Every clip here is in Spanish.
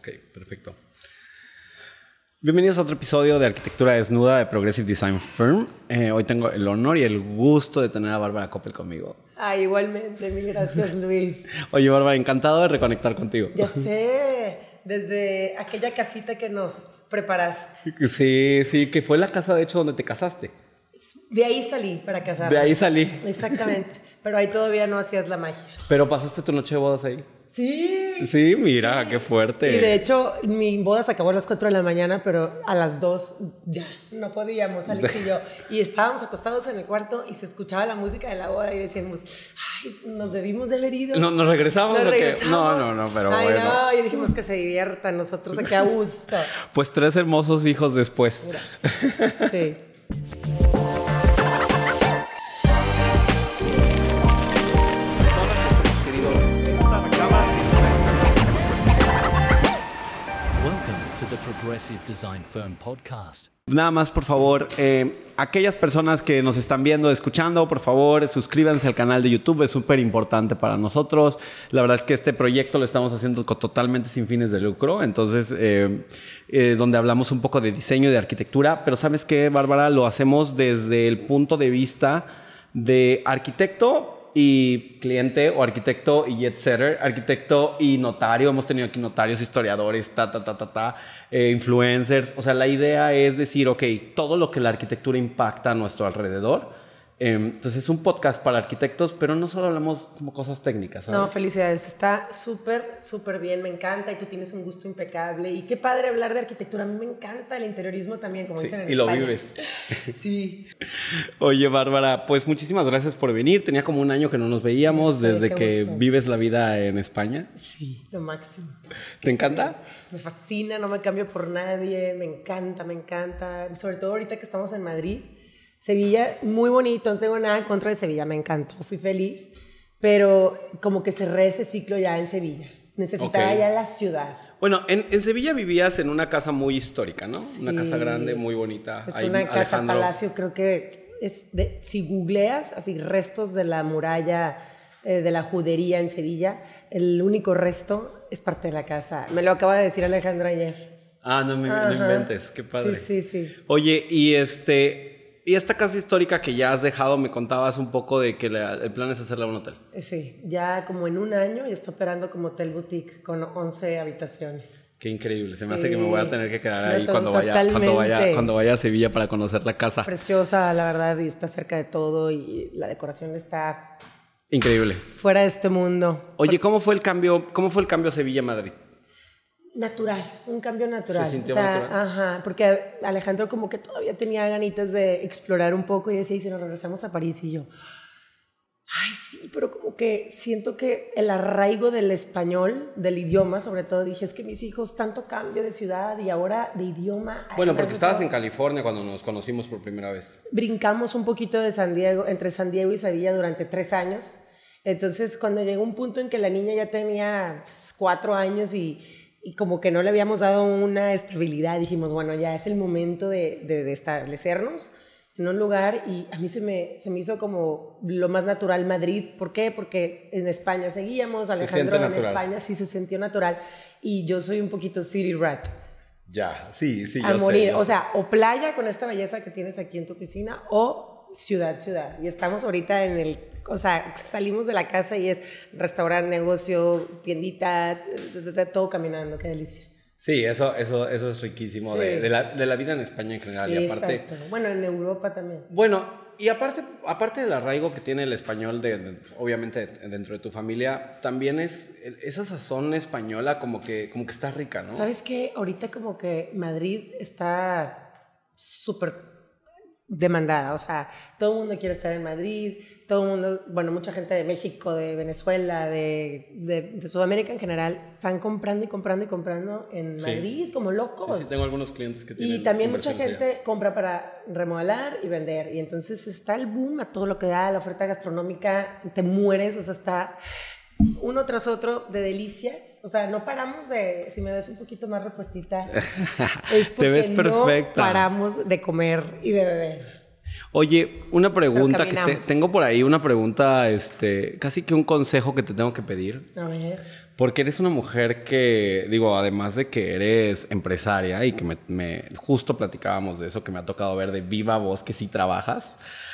Ok, perfecto. Bienvenidos a otro episodio de Arquitectura Desnuda de Progressive Design Firm. Eh, hoy tengo el honor y el gusto de tener a Bárbara Coppel conmigo. Ah, igualmente, mil gracias Luis. Oye Bárbara, encantado de reconectar contigo. Ya sé, desde aquella casita que nos preparaste. Sí, sí, que fue la casa de hecho donde te casaste. De ahí salí para casarme. De ahí salí. Exactamente, pero ahí todavía no hacías la magia. Pero pasaste tu noche de bodas ahí. Sí. Sí, mira, qué fuerte. Y de hecho, mi boda se acabó a las 4 de la mañana, pero a las 2 ya no podíamos, Alex y yo. Y estábamos acostados en el cuarto y se escuchaba la música de la boda y decíamos, ay, nos debimos de haber ido. No, ¿Nos regresamos Nos regresamos. No, no, no, pero Ay, bueno. no, y dijimos que se diviertan nosotros aquí a gusto. Pues tres hermosos hijos después. Gracias. Sí. Progressive Design Firm podcast. Nada más, por favor, eh, aquellas personas que nos están viendo, escuchando, por favor, suscríbanse al canal de YouTube, es súper importante para nosotros. La verdad es que este proyecto lo estamos haciendo totalmente sin fines de lucro, entonces, eh, eh, donde hablamos un poco de diseño y de arquitectura, pero ¿sabes qué, Bárbara? Lo hacemos desde el punto de vista de arquitecto y cliente o arquitecto y setter, arquitecto y notario. Hemos tenido aquí notarios, historiadores, ta, ta, ta, ta, ta, eh, influencers. O sea, la idea es decir, ok, todo lo que la arquitectura impacta a nuestro alrededor. Eh, entonces es un podcast para arquitectos, pero no solo hablamos como cosas técnicas. ¿sabes? No, felicidades. Está súper, súper bien. Me encanta y tú tienes un gusto impecable. Y qué padre hablar de arquitectura. A mí me encanta el interiorismo también, como Sí, dicen en y lo vives. Sí. Oye, Bárbara, pues muchísimas gracias por venir. Tenía como un año que no nos veíamos desde que gusto. vives la vida en España. Sí, lo máximo. ¿Te encanta? Me fascina, no me cambio por nadie. Me encanta, me encanta. Sobre todo ahorita que estamos en Madrid. Sevilla, muy bonito. No tengo nada en contra de Sevilla. Me encantó. Fui feliz. Pero como que cerré ese ciclo ya en Sevilla. Necesitaba Ok. ya la ciudad. Bueno, en, en Sevilla vivías en una casa muy histórica, ¿no? Una Sí. casa grande, muy bonita. Es Ahí una casa Alejandro- palacio, creo que es de, si googleas así restos de la muralla eh, de la judería en Sevilla, el único resto es parte de la casa. Me lo acaba de decir Alejandro ayer. Ah, no me no inventes, qué padre. Sí, sí, sí. Oye, y este, y esta casa histórica que ya has dejado, me contabas un poco de que la- el plan es hacerla un hotel. Eh, Sí, ya como en un año ya está operando como hotel boutique con 11 habitaciones. Qué increíble. Se me Sí. hace que me voy a tener que quedar ahí cuando vaya, cuando vaya, cuando vaya a Sevilla para conocer la casa. Preciosa, la verdad, y está cerca de todo y la decoración está Increíble. fuera de este mundo. Oye, ¿cómo fue el cambio? ¿Cómo fue el cambio Sevilla-Madrid? Natural, un cambio natural. Se sintió o sea, natural. Ajá, porque Alejandro como que todavía tenía ganitas de explorar un poco y decía, y si nos regresamos a París y yo, ay sí, pero como que siento que el arraigo del español, del idioma sobre todo, dije, es que mis hijos tanto cambio de ciudad y ahora de idioma. Bueno, porque estabas todo, en California cuando nos conocimos por primera vez. brincamos un poquito de San Diego, entre San Diego y Sevilla durante tres años. Entonces, cuando llegó un punto en que la niña ya tenía pues, cuatro años y, y como que no le habíamos dado una estabilidad, dijimos, bueno, ya es el momento de, de- de establecernos en un lugar y a mí se me, se me hizo como lo más natural Madrid. ¿Por qué? Porque en España seguíamos, Alejandro siente en. España sí se sintió natural y yo soy un poquito city rat Ya, sí, sí, a yo sé, morir. yo o sé. sea, o playa con esta belleza que tienes aquí en tu piscina o ciudad, ciudad. Y estamos ahorita en el, o sea, salimos de la casa y es restaurante, negocio, tiendita, todo caminando, qué delicia. Sí, eso, eso, eso es riquísimo de, Sí. de la, de la vida en España en general. Sí, y aparte, exacto. Bueno, en Europa también. Bueno, y aparte, aparte del arraigo que tiene el español, de, de- obviamente dentro de tu familia, también es esa sazón española como que, como que está rica, ¿no? ¿Sabes qué? Ahorita como que Madrid está súper demandada, o sea, todo el mundo quiere estar en Madrid, todo el mundo, bueno, mucha gente de México, de Venezuela, de, de, de Sudamérica en general, están comprando y comprando y comprando en Sí. Madrid como locos. Sí, sí, tengo algunos clientes que tienen Y también mucha gente compra para remodelar y vender. Y entonces está el boom a todo lo que da, la oferta gastronómica, te mueres, o sea, está uno tras otro de delicias. O sea, no paramos de, si me ves un poquito más repuestita, es Te ves no perfecta. paramos de comer y de beber. Oye, una pregunta que te, tengo por ahí, una pregunta, este, casi que un consejo que te tengo que pedir. A ver. Porque eres una mujer que, digo, además de que eres empresaria y que me, me- justo platicábamos de eso, que me ha tocado ver de viva voz que sí trabajas.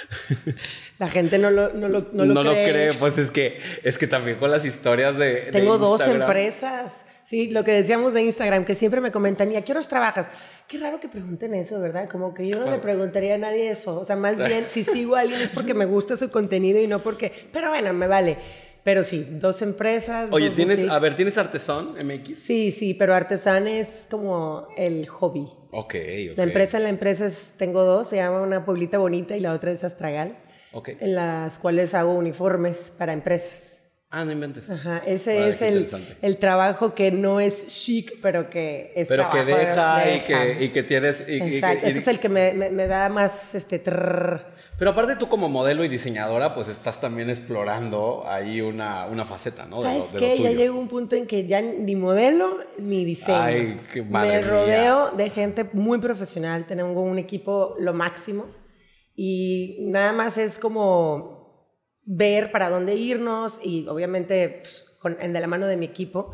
La gente no lo, no lo, no lo cree. pues es que, es que también con las historias de. de Tengo dos empresas. Sí, lo que decíamos de Instagram, que siempre me comentan, ¿y a qué horas trabajas? Qué raro que pregunten eso, ¿verdad? Como que yo no le preguntaría a nadie eso. O sea, más bien, si sigo a alguien es porque me gusta su contenido y no porque... Pero bueno, me vale. Pero sí, dos empresas. Oye, dos tienes, a ver, ¿tienes Artesón MX? Sí, sí, pero artesán es como el hobby. Ok, ok. La empresa en la empresa es, tengo dos, se llama una Pueblita Bonita y la otra es Astragal, Ok. en las cuales hago uniformes para empresas. Ah, no inventes. Ajá, ese es el, el trabajo que no es chic, pero que es Pero que trabajo de- deja, y, deja. que, y que tienes. y- y- Exacto, y- ese es el que me, me- me da más este trrr. Pero aparte tú como modelo y diseñadora, pues estás también explorando ahí una, una faceta, ¿no? De lo- ¿Sabes de lo qué? Ya tuyo. llegó un punto en que ya ni modelo ni diseño. Ay, qué madre Me mía. rodeo de gente muy profesional, tenemos un equipo lo máximo y nada más es como ver para dónde irnos y obviamente pues, con, en de la mano de mi equipo,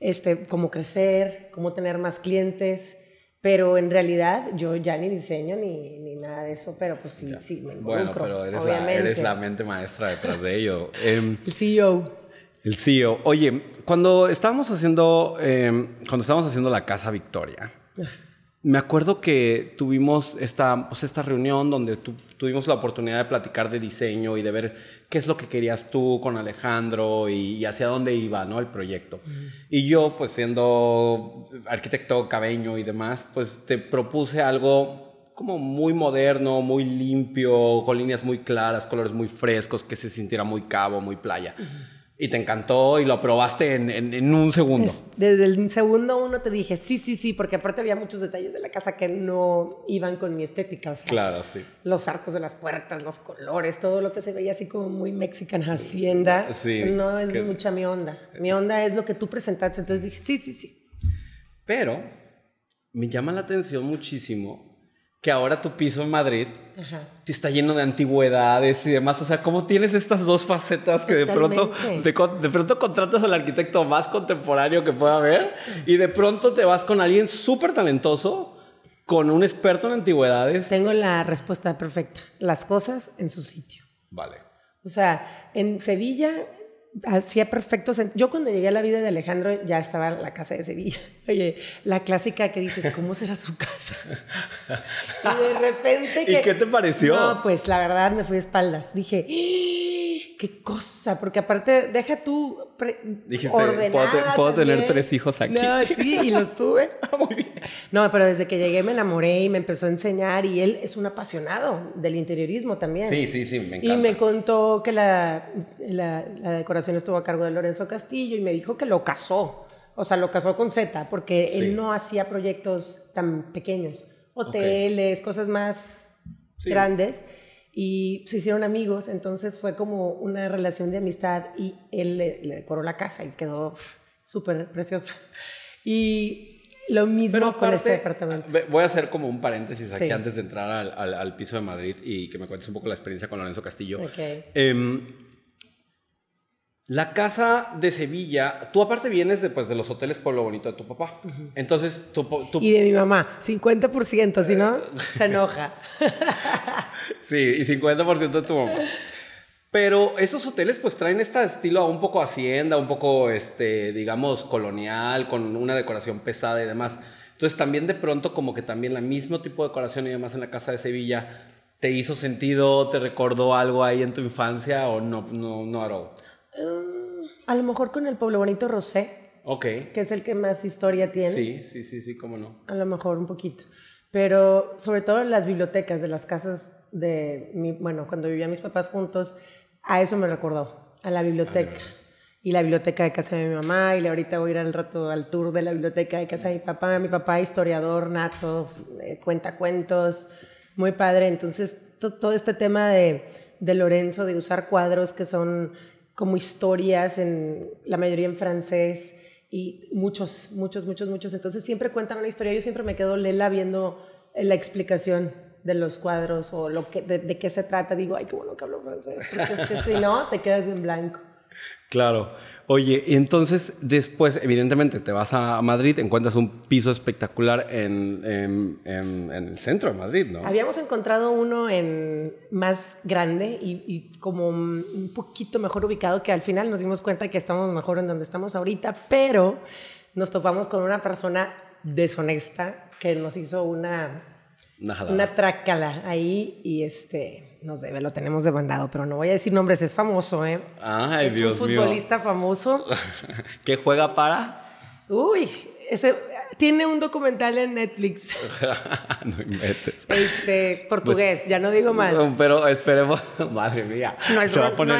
este, cómo crecer, cómo tener más clientes. Pero en realidad yo ya ni diseño ni, ni nada de eso, pero pues sí, sí, me Bueno, pero eres la, eres la mente maestra detrás de ello. Em, El CEO. el CEO. Oye, cuando estábamos haciendo, em, cuando estábamos haciendo la Casa Victoria, me acuerdo que tuvimos esta, pues, esta reunión donde tu- tuvimos la oportunidad de platicar de diseño y de ver qué es lo que querías tú con Alejandro y, y hacia dónde iba ¿no? el proyecto. Y yo, pues siendo arquitecto cabeño y demás, pues te propuse algo como muy moderno, muy limpio, con líneas muy claras, colores muy frescos, que se sintiera muy cabo, muy playa. Y te encantó y lo aprobaste en, en- en un segundo. Es- Desde el segundo uno te dije, sí, sí, sí, porque aparte había muchos detalles de la casa que no iban con mi estética. O sea, Claro, sí. los arcos de las puertas, los colores, todo lo que se veía así como muy mexican hacienda. Sí, No es que- mucha mi onda. Mi onda es lo que tú presentaste. Entonces dije, sí, sí, sí. Pero me llama la atención muchísimo que ahora tu piso en Madrid Ajá. te está lleno de antigüedades y demás. O sea, ¿cómo tienes estas dos facetas que de pronto, de, de pronto contratas al arquitecto más contemporáneo que pueda haber y de pronto te vas con alguien súper talentoso, con un experto en antigüedades? Tengo la respuesta perfecta. Las cosas en su sitio. Vale. O sea, en Sevilla hacía perfecto sentido. Yo cuando llegué a la vida de Alejandro ya estaba la casa de Sevilla. Oye, la clásica que dices, ¿cómo será su casa? y de repente ¿Y qué te pareció? No, pues la verdad me fui de espaldas. Dije. ¿Qué cosa? Porque aparte, deja tú Dijiste, ordenada ¿puedo te- puedo tener tres hijos aquí? No, sí, y los tuve. Muy bien. No, pero desde que llegué me enamoré y me empezó a enseñar y él es un apasionado del interiorismo también. Sí, sí, sí, me Y encanta. me contó que la, la, la decoración estuvo a cargo de Lorenzo Castillo y me dijo que lo casó. O sea, lo casó con Z, porque Sí. él no hacía proyectos tan pequeños. Hoteles, cosas más Sí. grandes. Y se hicieron amigos, entonces fue como una relación de amistad y él le, le decoró la casa y quedó súper preciosa. Y lo mismo Pero con este departamento. Voy a hacer como un paréntesis aquí Sí. antes de entrar al, al- al piso de Madrid y que me cuentes un poco la experiencia con Lorenzo Castillo. Ok. Em, la casa de Sevilla, tú aparte vienes de, pues, de los hoteles Pueblo Bonito de tu papá. Entonces, tu, tu- Y de mi mamá, 50%, si no, se enoja. sí, y 50% de tu mamá. Pero estos hoteles pues traen este estilo un poco hacienda, un poco, este, digamos, colonial, con una decoración pesada y demás. Entonces también de pronto como que también el mismo tipo de decoración y demás en la casa de Sevilla, ¿te hizo sentido? ¿Te recordó algo ahí en tu infancia o no, no, no at A lo mejor con el Pueblo Bonito Rosé, Ok. que es el que más historia tiene. Sí, sí, sí, sí, cómo no. A lo mejor un poquito. Pero sobre todo las bibliotecas de las casas de mi, bueno, cuando vivían mis papás juntos, a eso me recordó, a la biblioteca. y la biblioteca de casa de mi mamá, y ahorita voy a ir al rato al tour de la biblioteca de casa de mi papá. Mi papá historiador nato, eh, cuenta cuentos, muy padre. Entonces, to- todo este tema de, de Lorenzo, de usar cuadros que son como historias, en, la mayoría en francés, y muchos, muchos, muchos, muchos. Entonces siempre cuentan una historia. Yo siempre me quedo lela viendo eh, la explicación de los cuadros o lo que, de, de qué se trata. Digo, ay, qué bueno que hablo francés, porque es que si no, te quedas en blanco. Claro. Oye, y entonces después, evidentemente, te vas a Madrid, encuentras un piso espectacular en, en- en- en el centro de Madrid, ¿no? Habíamos encontrado uno en más grande y, y como un poquito mejor ubicado, que al final nos dimos cuenta que estamos mejor en donde estamos ahorita, pero nos topamos con una persona deshonesta que nos hizo una, Una una trácala ahí y este nos debe, lo tenemos demandado, pero no voy a decir nombres, es famoso, ¿eh? Ay, es Dios un mío. futbolista famoso. ¿Qué juega para? Uy, ese, tiene un documental en Netflix, no inventes. este, portugués, ya no digo más. Pero esperemos. Madre mía. No es, se va a Ron- poner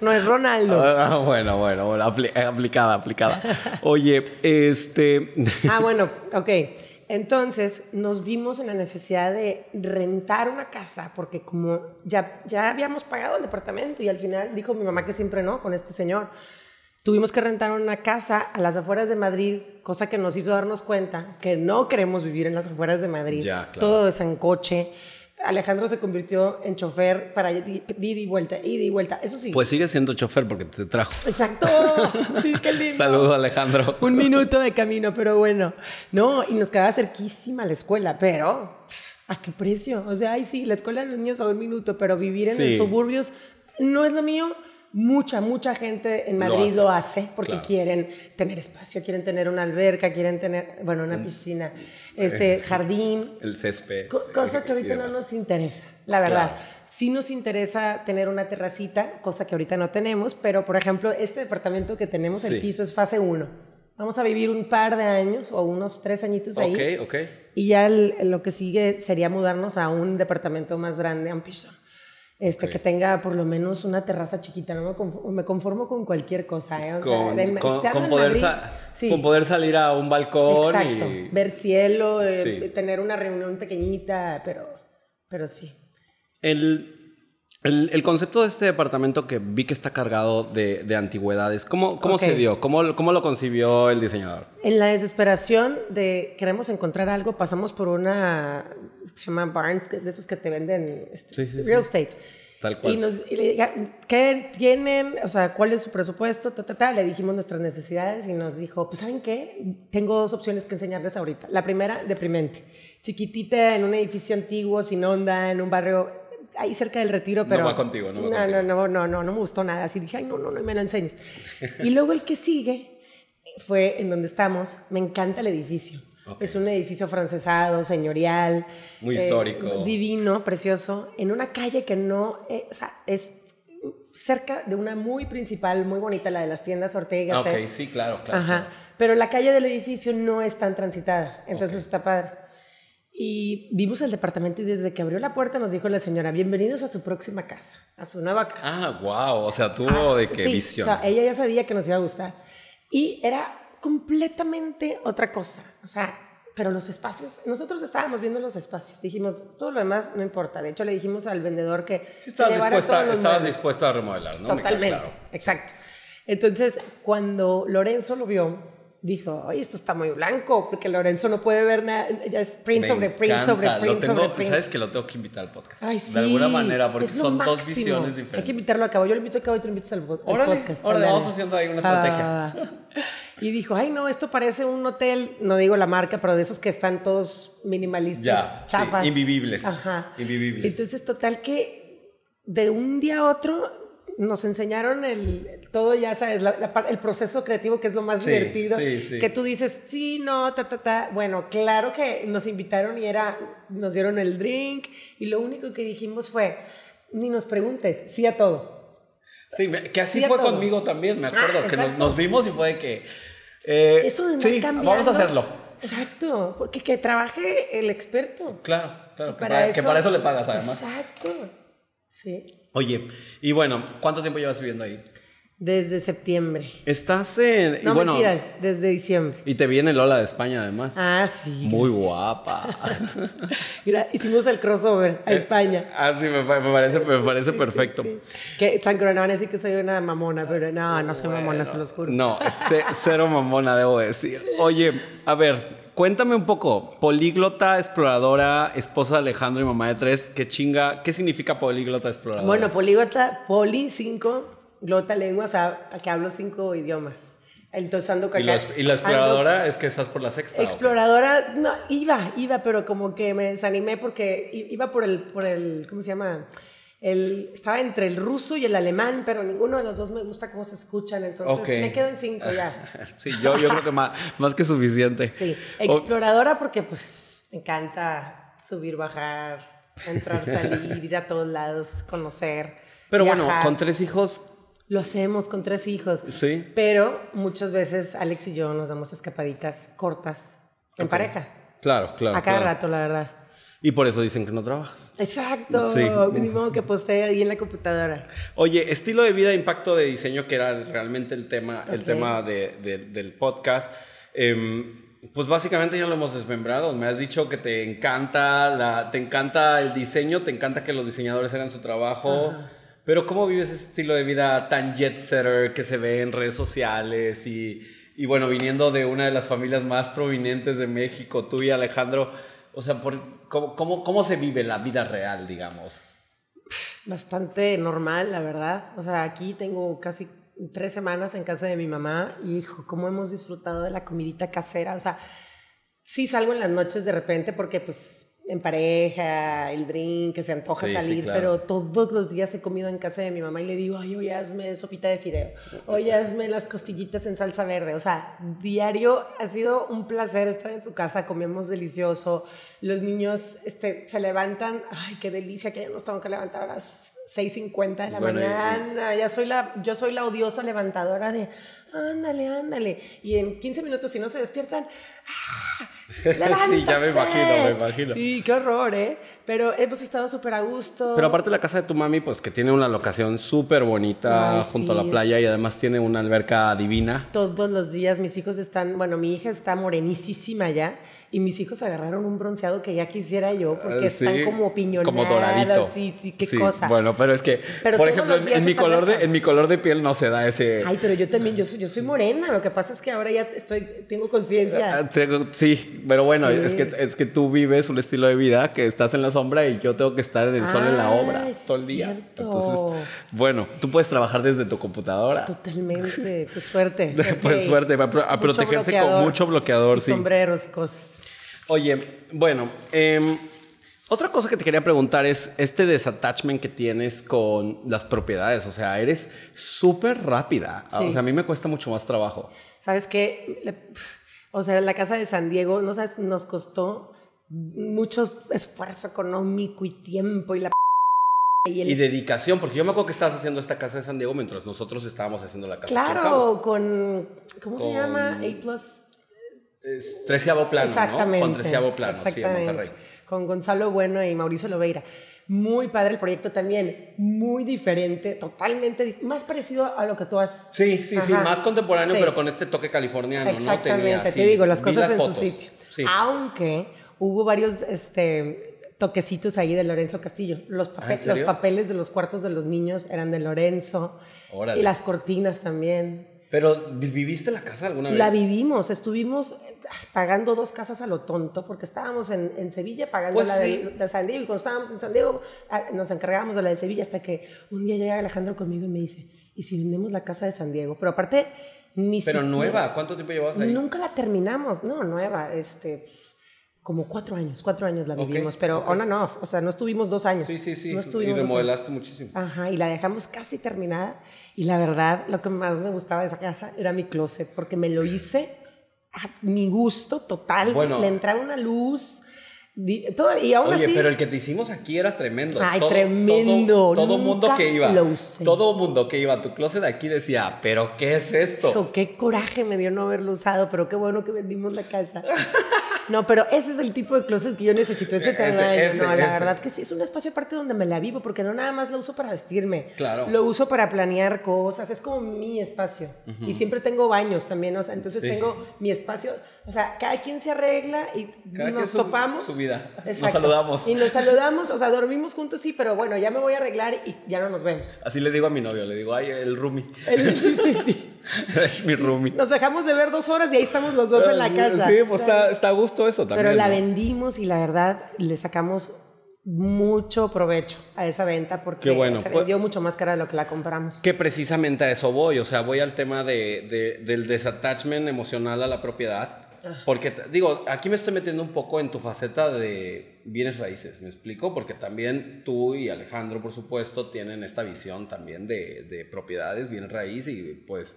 no es- no Ronaldo. Ah, bueno, bueno, bueno, apli- eh, aplicada, aplicada. Oye, este. Ah, bueno, ok. Entonces nos vimos en la necesidad de rentar una casa porque como ya, ya habíamos pagado el departamento y al final dijo mi mamá que siempre no con este señor. Tuvimos que rentar una casa a las afueras de Madrid, cosa que nos hizo darnos cuenta que no queremos vivir en las afueras de Madrid. Ya, claro. Todo es en coche. Alejandro se convirtió en chofer para ida y vuelta, ida y vuelta. Eso sí. Pues sigue siendo chofer porque te trajo. Exacto. Sí, qué lindo. Saludos, Alejandro. Un minuto de camino, pero bueno. No, y nos quedaba cerquísima la escuela, pero ¿a qué precio? O sea, ay, sí, la escuela de los niños a un minuto, pero vivir en Sí. los suburbios no es lo mío. Mucha, mucha gente en Lo Madrid hace. lo hace, porque Claro. quieren tener espacio, quieren tener una alberca, quieren tener, bueno, una piscina, este jardín, El césped. Co- cosa que ahorita no nos interesa, la verdad. Claro. Sí nos interesa tener una terracita, cosa que ahorita no tenemos, pero por ejemplo, este departamento que tenemos, Sí. el piso es fase 1. Vamos a vivir un par de años o unos tres añitos ahí. Ok, ok. Y ya el- lo que sigue sería mudarnos a un departamento más grande, a un piso. Este, Ok. Que tenga por lo menos una terraza chiquita. No me conformo, me conformo con cualquier cosa. ¿eh? O sea, Con, de- con- con poder Madrid, sí. con poder salir a un balcón Exacto. y. Ver cielo, eh, Sí. tener una reunión pequeñita, pero, pero sí. El, el, el concepto de este departamento que vi que está cargado de, de antigüedades, ¿cómo, cómo se dio? ¿Cómo, ¿Cómo lo concibió el diseñador? En la desesperación de queremos encontrar algo, pasamos por una, se llama Barnes, de esos que te venden este, Sí, sí, real sí. estate. Tal cual. Y, nos, y le ¿qué tienen? O sea, ¿cuál es su presupuesto? Ta, ta, ta. Le dijimos nuestras necesidades y nos dijo, pues ¿saben qué? Tengo dos opciones que enseñarles ahorita. La primera, deprimente. Chiquitita, en un edificio antiguo, sin onda, en un barrio ahí cerca del retiro, No pero... va contigo, no va no, contigo. no, no, no, no, no me gustó nada. Así dije, ay, no, no, no me lo enseñes. y luego el que sigue fue en donde estamos. Me encanta el edificio. Ok. Es un edificio francesado, señorial. Muy eh, histórico. divino, precioso. En una calle que no, eh, o sea, es cerca de una muy principal, muy bonita, la de las tiendas Ortega. Ah, ok, Gasset. sí, claro, claro. Ajá. Pero la calle del edificio no es tan transitada, entonces Ok. está padre. Y vimos el departamento y desde que abrió la puerta nos dijo la señora, bienvenidos a su próxima casa, a su nueva casa. Ah, wow. O sea, tuvo de qué Sí, visión. O sea, ella ya sabía que nos iba a gustar. Y era completamente otra cosa. O sea, pero los espacios, nosotros estábamos viendo los espacios. Dijimos, todo lo demás no importa. De hecho, le dijimos al vendedor que Sí, estabas dispuesta, todos los estabas dispuesta a remodelar, ¿no? Totalmente, claro. exacto. Entonces, cuando Lorenzo lo vio, dijo, oye, esto está muy blanco, porque Lorenzo no puede ver nada, ya es print sobre print sobre print tengo- sobre print. Sabes que lo tengo que invitar al podcast. Ay, sí. De alguna manera, porque es lo son dos visiones Hay que diferentes. invitarlo a cabo. Yo lo invito a cabo y tú lo invitas al, al Órale, podcast. órale, vamos haciendo ahí una Ah, y dijo, ay, no, esto parece un hotel, no digo la marca, pero de esos que están todos minimalistas, Ya, sí, chafas. invivibles, Ajá. invivibles. Entonces, total que de un día a otro nos enseñaron el, todo, ya sabes, la- la par- el proceso creativo que es lo más Sí, divertido. sí, sí. Que tú dices, sí, no, ta, ta, ta. Bueno, claro que nos invitaron y era, nos dieron el drink y lo único que dijimos fue, ni nos preguntes, sí a todo. Sí, que así fue todo. conmigo también, me acuerdo, Ah, que nos, vimos y fue de que... eh, Eso de sí, cambiando. vamos a hacerlo. Exacto, porque que trabaje el experto. Claro, claro, que, para, que para eso le pagas además. Exacto. Sí. Oye, y bueno, ¿cuánto tiempo llevas viviendo ahí? Desde septiembre. Estás en... No bueno, mentiras, desde diciembre. Y te viene Lola de España además. Ah, sí. Muy gracias. guapa. Gra- Hicimos el crossover a España. Ah, sí, me, pa- me parece, me parece perfecto. Sí. Que San van a decir que soy una mamona, pero no, no soy mamona, se los juro. No, ce- cero mamona, debo decir. Oye, a ver, cuéntame un poco. Políglota, exploradora, esposa de Alejandro y mamá de tres. ¿Qué chinga? ¿Qué significa políglota, exploradora? Bueno, políglota, poli 5, glota lengua, o sea, que hablo cinco idiomas. Entonces ando ¿Y la, y la ando- exploradora es que estás por la sexta? Exploradora, no, iba, iba, pero como que me desanimé porque iba por el, por el, ¿cómo se llama? El, estaba entre el ruso y el alemán, pero ninguno de los dos me gusta cómo se escuchan, entonces Ok. me quedo en cinco ya. Sí, yo, yo creo que más, más que suficiente. Sí, exploradora porque pues me encanta subir, bajar, entrar, salir, ir a todos lados, conocer. pero bueno, viajar. con tres hijos, Lo hacemos con tres hijos. Sí. Pero muchas veces Alex y yo nos damos escapaditas cortas en Ok. pareja. claro, claro. a cada claro. rato, la verdad. Y por eso dicen que no trabajas. Exacto. Sí. Que postee ahí en la computadora. Oye, estilo de vida, impacto de diseño, que era realmente el tema, el Ok. tema de- de- del podcast. em, pues básicamente ya lo hemos desmembrado. Me has dicho que te encanta, la, te encanta el diseño, te encanta que los diseñadores hagan su trabajo. Ajá. Pero ¿cómo vives ese estilo de vida tan jet setter que se ve en redes sociales? Y, y bueno, viniendo de una de las familias más prominentes de México, tú y Alejandro, o sea, por, ¿cómo, cómo, cómo se vive la vida real, digamos? Bastante normal, la verdad. O sea, aquí tengo casi tres semanas en casa de mi mamá y, hijo, cómo hemos disfrutado de la comidita casera. O sea, sí salgo en las noches de repente porque, pues, en pareja, el drink, que se antoja Sí, sí, salir, claro. pero todos los días he comido en casa de mi mamá y le digo, ay, oye, hazme sopita de fideo, oye, hazme las costillitas en salsa verde. O sea, diario ha sido un placer estar en tu casa, comemos delicioso, los niños este, se levantan, ay, qué delicia, que ya nos tengo que levantar a las 6.50 de la Bueno, y- mañana, ya soy la, yo soy la odiosa levantadora de, ándale, ándale, y en 15 minutos si no se despiertan, ¡ah! Sí, ya me imagino, me imagino. Sí, qué horror, ¿eh? Pero hemos estado súper a gusto. Pero aparte la casa de tu mami, pues que tiene una locación súper bonita Ay, junto a la playa es- y además tiene una alberca divina. Todos los días mis hijos están, bueno, mi hija está morenísima ya y mis hijos agarraron un bronceado que ya quisiera yo porque Ah, sí, están como piñonados. Como doradito. Sí, sí, qué cosa. Bueno, pero es que, Pero por ejemplo, en, mi color de, en mi color de piel no se da ese... Ay, pero yo también, yo soy, yo soy morena, lo que pasa es que ahora ya estoy, tengo conciencia. Ah, Sí, pero bueno, Sí. es, que, es que tú vives un estilo de vida que estás en la sombra y yo tengo que estar en el sol en la Ah, obra todo el día. cierto. Entonces, bueno, tú puedes trabajar desde tu computadora. Totalmente, pues suerte. Pues suerte, a, protegerse con mucho bloqueador, y sí. Sombreros y cosas. Oye, bueno, em, otra cosa que te quería preguntar es este desattachment que tienes con las propiedades. O sea, eres súper rápida. Sí. O sea, a mí me cuesta mucho más trabajo. ¿Sabes qué? O sea, la casa de San Diego, no sabes, nos costó mucho esfuerzo económico y tiempo y la y el Y dedicación, porque yo me acuerdo que estabas haciendo esta casa de San Diego mientras nosotros estábamos haciendo la casa. Claro, con ¿cómo se llama? A plus. Es treceavo plano, Exactamente. ¿no? Con treceavo plano, sí, en. Monterrey. Con Gonzalo Bueno y Mauricio Lobeira. Muy padre el proyecto también, muy diferente, totalmente más parecido a lo que tú haces. Sí, sí, sí, más contemporáneo, Sí. pero con este toque californiano, ¿no? Exactamente, Tenía, te sí, digo, las cosas en fotos. su sitio. Sí. Aunque hubo varios este, toquecitos ahí de Lorenzo Castillo. Los, Ah, los papeles de los cuartos de los niños eran de Lorenzo. Órale. Y las cortinas también. Pero, ¿vi- ¿viviste la casa alguna vez? La vivimos, estuvimos eh, pagando dos casas a lo tonto, porque estábamos en, en Sevilla pagando Pues la sí. de, San Diego, y cuando estábamos en San Diego ah, nos encargábamos de la de Sevilla, hasta que un día llega Alejandro conmigo y me dice, ¿y si vendemos la casa de San Diego? Pero aparte, ni Pero siquiera- nueva, ¿cuánto tiempo llevabas ahí? Nunca la terminamos, no, nueva, este, como cuatro años, cuatro años la vivimos, pero ok. on and off, o sea, no estuvimos dos años. Sí, sí, sí. No y estuvimos años. remodelaste muchísimo. Ajá, y la dejamos casi terminada. Y la verdad, lo que más me gustaba de esa casa era mi closet, porque me lo hice a mi gusto total. Bueno. Le entraba una luz. todo, y aún Oye, así. pero el que te hicimos aquí era tremendo. Ay, tremendo. Todo, todo mundo que iba. lo usé. Todo mundo que iba a tu closet aquí decía, ¿pero qué es esto? Hijo, qué coraje me dio no haberlo usado, pero qué bueno que vendimos la casa. No, pero ese es el tipo de closet que yo necesito, ese tamaño. ese, no, la verdad que sí, es un espacio aparte donde me la vivo, porque no nada más lo uso para vestirme. Claro. Lo uso para planear cosas, es como mi espacio. Y siempre tengo baños también, o sea, entonces Sí. tengo mi espacio. O sea, cada quien se arregla y Cada nos su- topamos. su vida. Nos saludamos. Y nos saludamos, o sea, dormimos juntos, sí, pero bueno, ya me voy a arreglar y ya no nos vemos. Así le digo a mi novio, le digo, ay, el roomie. Sí, sí, sí. es mi roomie. Nos dejamos de ver dos horas y ahí estamos los dos en la casa. Sí, pues está, está a gusto eso también. Pero la ¿no? vendimos y la verdad le sacamos mucho provecho a esa venta porque bueno, se pues- vendió mucho más cara de lo que la compramos. Que precisamente a eso voy, o sea, voy al tema de, de- del desattachment emocional a la propiedad. Porque, digo, aquí me estoy metiendo un poco en tu faceta de bienes raíces, ¿me explico? Porque también tú y Alejandro, por supuesto, tienen esta visión también de, de propiedades, bienes raíz y pues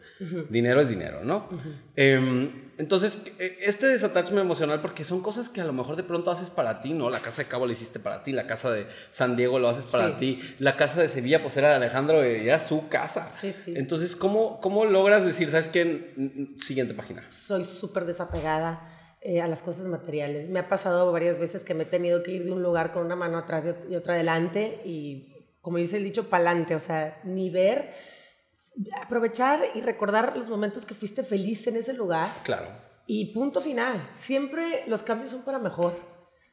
dinero es dinero, ¿no? Em, entonces, eh, este desattachment emocional, porque son cosas que a lo mejor de pronto haces para ti, ¿no? La casa de Cabo lo hiciste para ti, la casa de San Diego lo haces para Sí. ti, la casa de Sevilla, pues era de Alejandro, era su casa. Sí, sí. Entonces, ¿cómo, ¿cómo logras decir, sabes qué? Siguiente página. Soy súper desapegada eh, a las cosas materiales. Me ha pasado varias veces que me he tenido que ir de un lugar con una mano atrás y ot- y otra adelante y, como dice el dicho, pa'lante. O sea, ni ver, aprovechar y recordar los momentos que fuiste feliz en ese lugar Claro. y punto final. Siempre los cambios son para mejor.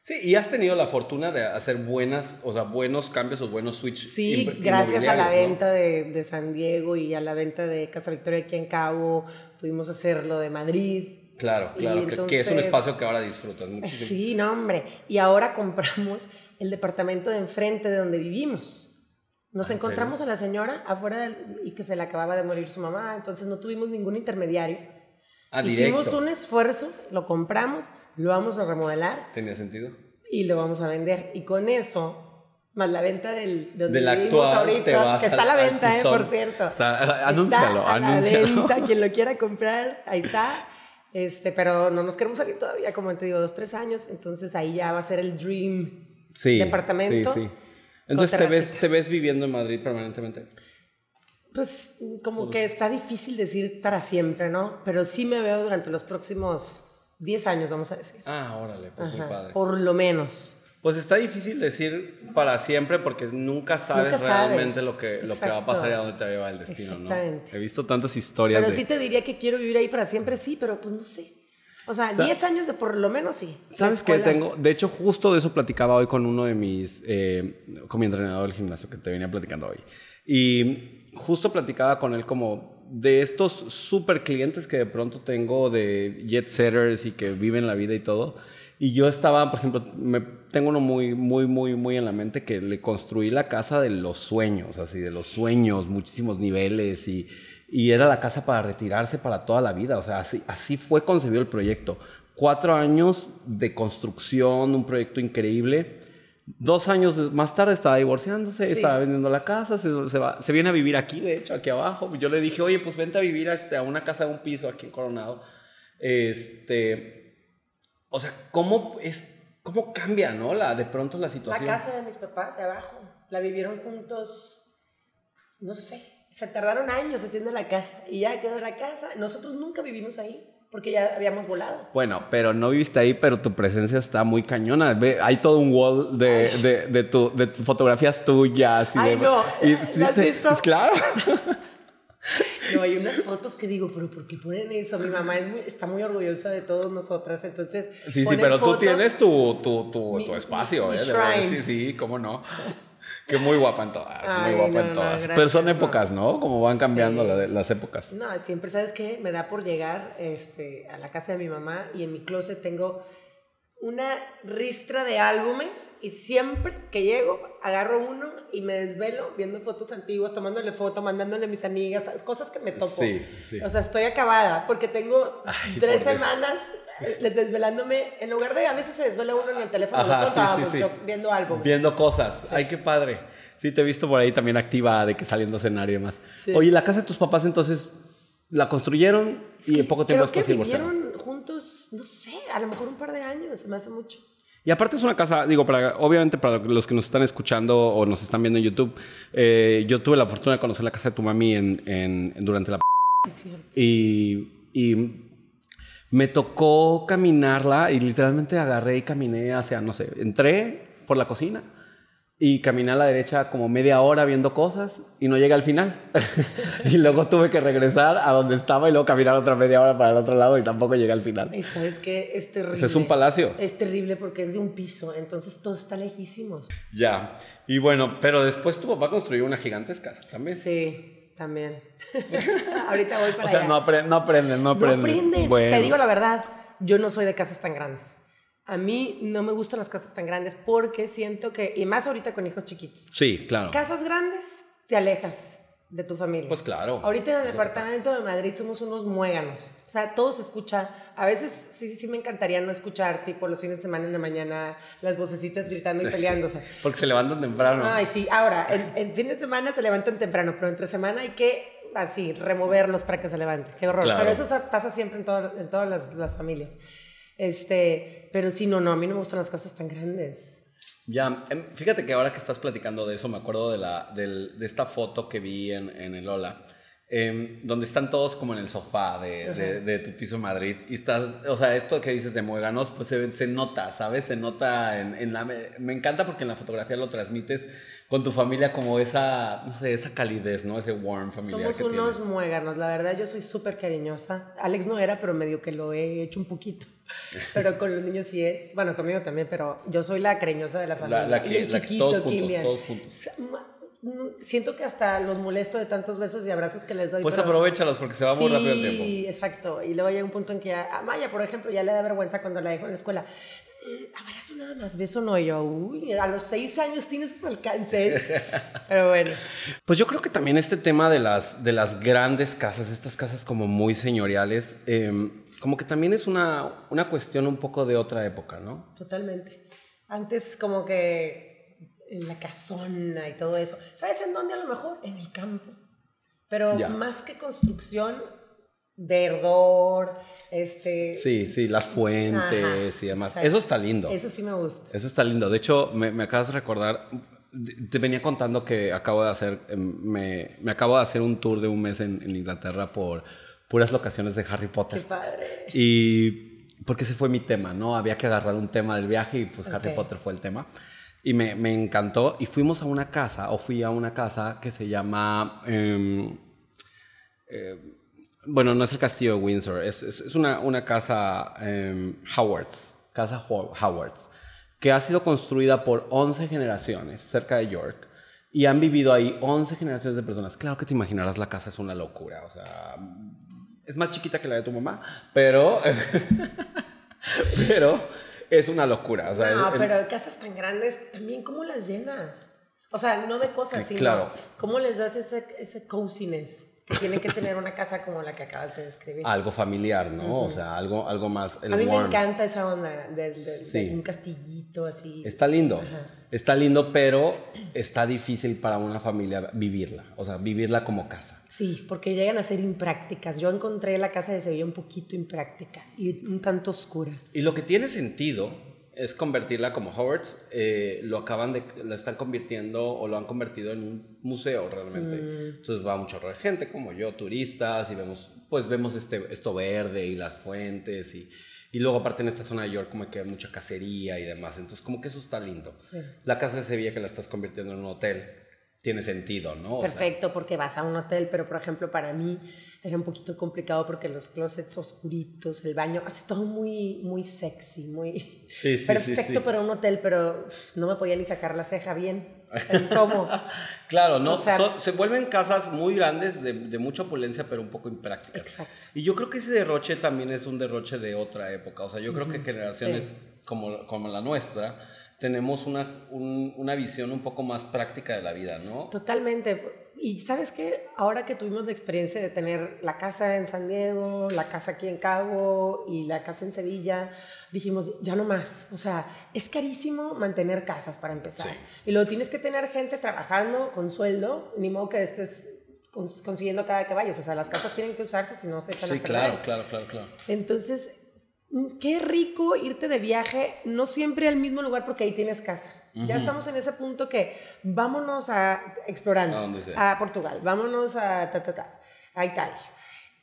Sí, y has tenido la fortuna de hacer buenas, o sea, buenos cambios o buenos switches. Sí, gracias a la venta de, de San Diego y a la venta de Casa Victoria aquí en Cabo, pudimos hacer lo de Madrid. Claro, claro, que- que, es un espacio que ahora disfrutas muchísimo. Sí, no, hombre. Y ahora compramos el departamento de enfrente de donde vivimos. Nos Ah, ¿en encontramos a la señora afuera del- y que se le acababa de morir su mamá, entonces no tuvimos ningún intermediario. Ah, Hicimos directo. un esfuerzo, lo compramos, lo vamos a remodelar ¿Tenía sentido? y lo vamos a vender. Y con eso, más la venta del, de donde Del vivimos actual, ahorita, que está a la venta, eh, por cierto. Está- anúncialo, Está a la anúncialo. venta, quien lo quiera comprar, ahí está. Este, pero no nos queremos salir todavía, como te digo, dos, tres años. Entonces ahí ya va a ser el dream Sí. departamento. Sí, sí. Entonces, ¿te ves. ¿te ves viviendo en Madrid permanentemente? Pues como que está difícil decir para siempre, ¿no? Pero sí me veo durante los próximos 10 años, vamos a decir. Ah, órale, pues muy Ajá, padre. Por lo menos. Pues está difícil decir para siempre porque nunca sabes Nunca sabes. realmente lo que, lo que va a pasar y a dónde te va a llevar el destino, ¿no? He visto tantas historias Pero de... sí te diría que quiero vivir ahí para siempre, sí, pero pues no sé. O sea, 10 años de por lo menos sí. ¿Sabes qué tengo? De hecho, justo de eso platicaba hoy con uno de mis, eh, con mi entrenador del gimnasio que te venía platicando hoy. Y justo platicaba con él como de estos super clientes que de pronto tengo de jet setters y que viven la vida y todo. Y yo estaba, por ejemplo, me, tengo uno muy, muy, muy, muy en la mente que le construí la casa de los sueños, así de los sueños, muchísimos niveles y, y era la casa para retirarse para toda la vida. O sea, así, así fue concebido el proyecto. Cuatro años de construcción, un proyecto increíble. Dos años más tarde estaba divorciándose, Sí. estaba vendiendo la casa, se, se va- se viene a vivir aquí, de hecho, aquí abajo. Yo le dije, oye, pues vente a vivir a, este, a una casa de un piso aquí en Coronado. Este, o sea, ¿cómo, es, cómo cambia, no? La, de pronto la La situación. casa de mis papás de abajo, la vivieron juntos, no sé, se tardaron años haciendo la casa y ya quedó la casa. Nosotros nunca vivimos ahí porque ya habíamos volado. Bueno, pero no viviste ahí, pero tu presencia está muy cañona. Ve, hay todo un wall de, de, de, tu- de tus fotografías tuyas. Y Ay, de, no, y ¿la has visto? pues claro. No, hay unas fotos que digo, pero ¿por qué ponen eso? Mi mamá es muy- está muy orgullosa de todas nosotras, entonces... Sí, sí, pero tú tienes tu, tu, tu, Mi- tu espacio, mi ¿eh? Sí, sí, cómo no. Que muy guapa en todas, Ay, muy guapa no, en no, todas. gracias, pero son no. épocas, ¿no? Como van cambiando Sí. la- las épocas. No, siempre, ¿sabes qué? Me da por llegar este, a la casa de mi mamá y en mi closet tengo una ristra de álbumes y siempre que llego agarro uno y me desvelo viendo fotos antiguas, tomándole foto, mandándole a mis amigas, cosas que me topo. Sí, sí. O sea, estoy acabada porque tengo Ay, tres por Dios. semanas eh, desvelándome, en lugar de a veces se desvela uno en el teléfono, Ajá, lo sí, yo viendo álbumes. Viendo cosas. Ay, qué padre. Sí, te he visto por ahí también activa de que saliendo a cenar y demás. Oye, la casa de tus papás entonces la construyeron Es y en poco tiempo después se divorciaron. vivieron juntos, no sé, a lo mejor un par de años, se me hace mucho. Y aparte es una casa, digo, para, obviamente para los que nos están escuchando o nos están viendo en YouTube, eh, yo tuve la fortuna de conocer la casa de tu mami en, en- durante la... Sí. Y, y me tocó caminarla y literalmente agarré y caminé hacia, no sé, entré por la cocina y caminé a la derecha como media hora viendo cosas y no llegué al final. y luego tuve que regresar a donde estaba y luego caminar otra media hora para el otro lado y tampoco llegué al final. Y sabes que es terrible. Ese es un palacio. Es terrible porque es de un piso, entonces todo está lejísimos. Ya. Y bueno, pero después tu papá construyó una gigantesca también. Sí, también. Ahorita voy para O sea, allá. no, apre- no aprenden, no No aprenden. aprenden. Bueno. Te digo la verdad, yo no soy de casas tan grandes. A mí no me gustan las casas tan grandes porque siento que, y más ahorita con hijos chiquitos, Sí, claro. casas grandes te alejas de tu familia. Pues claro. Ahorita en el departamento de Madrid somos unos muéganos. O sea, todo se escucha. A veces sí, sí me encantaría no escuchar, tipo los fines de semana en la mañana, las vocecitas gritando y peleándose. Porque se levantan temprano. Ay, sí. Ahora, en, en fin de semana se levantan temprano, pero entre semana hay que, así, removerlos para que se levanten. Qué horror. Claro. Pero eso sa- pasa siempre en, todo- en todas las, las familias. Este, pero sí, no, no, a mí no me gustan las casas tan grandes. Ya, em, fíjate que ahora que estás platicando de eso, me acuerdo de, la, del- de esta foto que vi en, en el Ola, em, donde están todos como en el sofá de, de- de tu piso Madrid. Y estás, o sea, esto que dices de muéganos, pues se, se nota, ¿sabes? Se nota en, en la... Me, me encanta porque en la fotografía lo transmites con tu familia como esa, no sé, esa calidez, ¿no? Ese warm familiar Somos que unos tienes. muéganos, la verdad yo soy súper cariñosa. Alex no era, pero medio que lo he hecho un poquito. Pero con los niños sí es, bueno, conmigo también, pero yo soy la cariñosa de la familia. la Y que- el la que chiquito, todos juntos, Kilian. todos juntos. Ma- mm, Siento que hasta los molesto de tantos besos y abrazos que les doy. Pues pero- aprovechalos porque se va muy sí, rápido el tiempo. exacto. Y luego llega un punto en que a, a Maya, por ejemplo, ya le da vergüenza cuando la dejo en la escuela. "Mm, Abrazo nada más, beso no. Y yo, uy, a los seis años tiene esos alcances. Pero bueno. Pues yo creo que también este tema de las, de las grandes casas, estas casas como muy señoriales, em, como que también es una, una cuestión un poco de otra época, ¿no? Totalmente. Antes como que en la casona y todo eso. ¿Sabes en dónde a lo mejor? En el campo. Pero Ya. más que construcción, verdor, este... Sí, sí, las fuentes Ajá, y demás. exacto. Eso está lindo. Eso sí me gusta. Eso está lindo. De hecho, me, me acabas de recordar, te venía contando que acabo de hacer, em, me, me acabo de hacer un tour de un mes en, en Inglaterra por puras locaciones de Harry Qué Potter. padre. Y porque ese fue mi tema, ¿no? Había que agarrar un tema del viaje y pues Harry Ok. Potter fue el tema. Y me, me encantó. Y fuimos a una casa, o fui a una casa que se llama... em, eh, bueno, no es el castillo de Windsor, es, es- es una, una casa em, Howards, casa Ho- Howards, que ha sido construida por 11 generaciones cerca de York. Y han vivido ahí 11 generaciones de personas. Claro que te imaginarás, la casa es una locura. O sea, es más chiquita que la de tu mamá, pero... pero es una locura. O sea, no, pero casas tan grandes, también cómo las llenas. O sea, no de cosas, Sí, sino claro. cómo les das ese, ese coziness que tiene que tener una casa como la que acabas de describir. algo familiar, ¿no? O sea, algo, algo más... el A mí me encanta esa onda de, de- de Sí. un castillito así. Está lindo, Ajá. está lindo, pero está difícil para una familia vivirla, o sea, vivirla como casa. Sí, porque llegan a ser imprácticas. Yo encontré la casa de Sevilla un poquito impráctica y un tanto oscura. Y lo que tiene sentido es convertirla como Howard's, eh, lo acaban de, lo están convirtiendo o lo han convertido en un museo realmente. Entonces va mucho de gente como yo, turistas, y vemos, pues vemos este, esto verde y las fuentes y, y luego aparte en esta zona de York como que hay mucha cacería y demás. Entonces como que eso está lindo. Sí. La casa de Sevilla que la estás convirtiendo en un hotel tiene sentido, ¿no? O sea, Perfecto, porque vas a un hotel, pero por ejemplo para mí era un poquito complicado porque los closets oscuritos, el baño, hace todo muy, muy sexy, muy Sí, sí, perfecto sí. para un hotel, pero no me podía ni sacar la ceja bien. Es como, Claro, ¿no? O sea- Son- se vuelven casas muy grandes, de, de mucha opulencia, pero un poco imprácticas. Exacto. Y yo creo que ese derroche también es un derroche de otra época. O sea, yo creo que generaciones como, como la nuestra tenemos una, un- una visión un poco más práctica de la vida, ¿no? Totalmente. Y sabes qué, ahora que tuvimos la experiencia de tener la casa en San Diego, la casa aquí en Cabo y la casa en Sevilla, dijimos, ya no más. O sea, es carísimo mantener casas para empezar. Sí. Y luego tienes que tener gente trabajando con sueldo, ni modo que estés cons- consiguiendo cada que vayas. O sea, las casas tienen que usarse si no se echan Sí, a perder. claro, claro, claro, claro. Entonces, qué rico irte de viaje, no siempre al mismo lugar porque ahí tienes casa. Ya estamos en ese punto que vámonos a explorando A a Portugal, vámonos a ta, ta, ta, a Italia.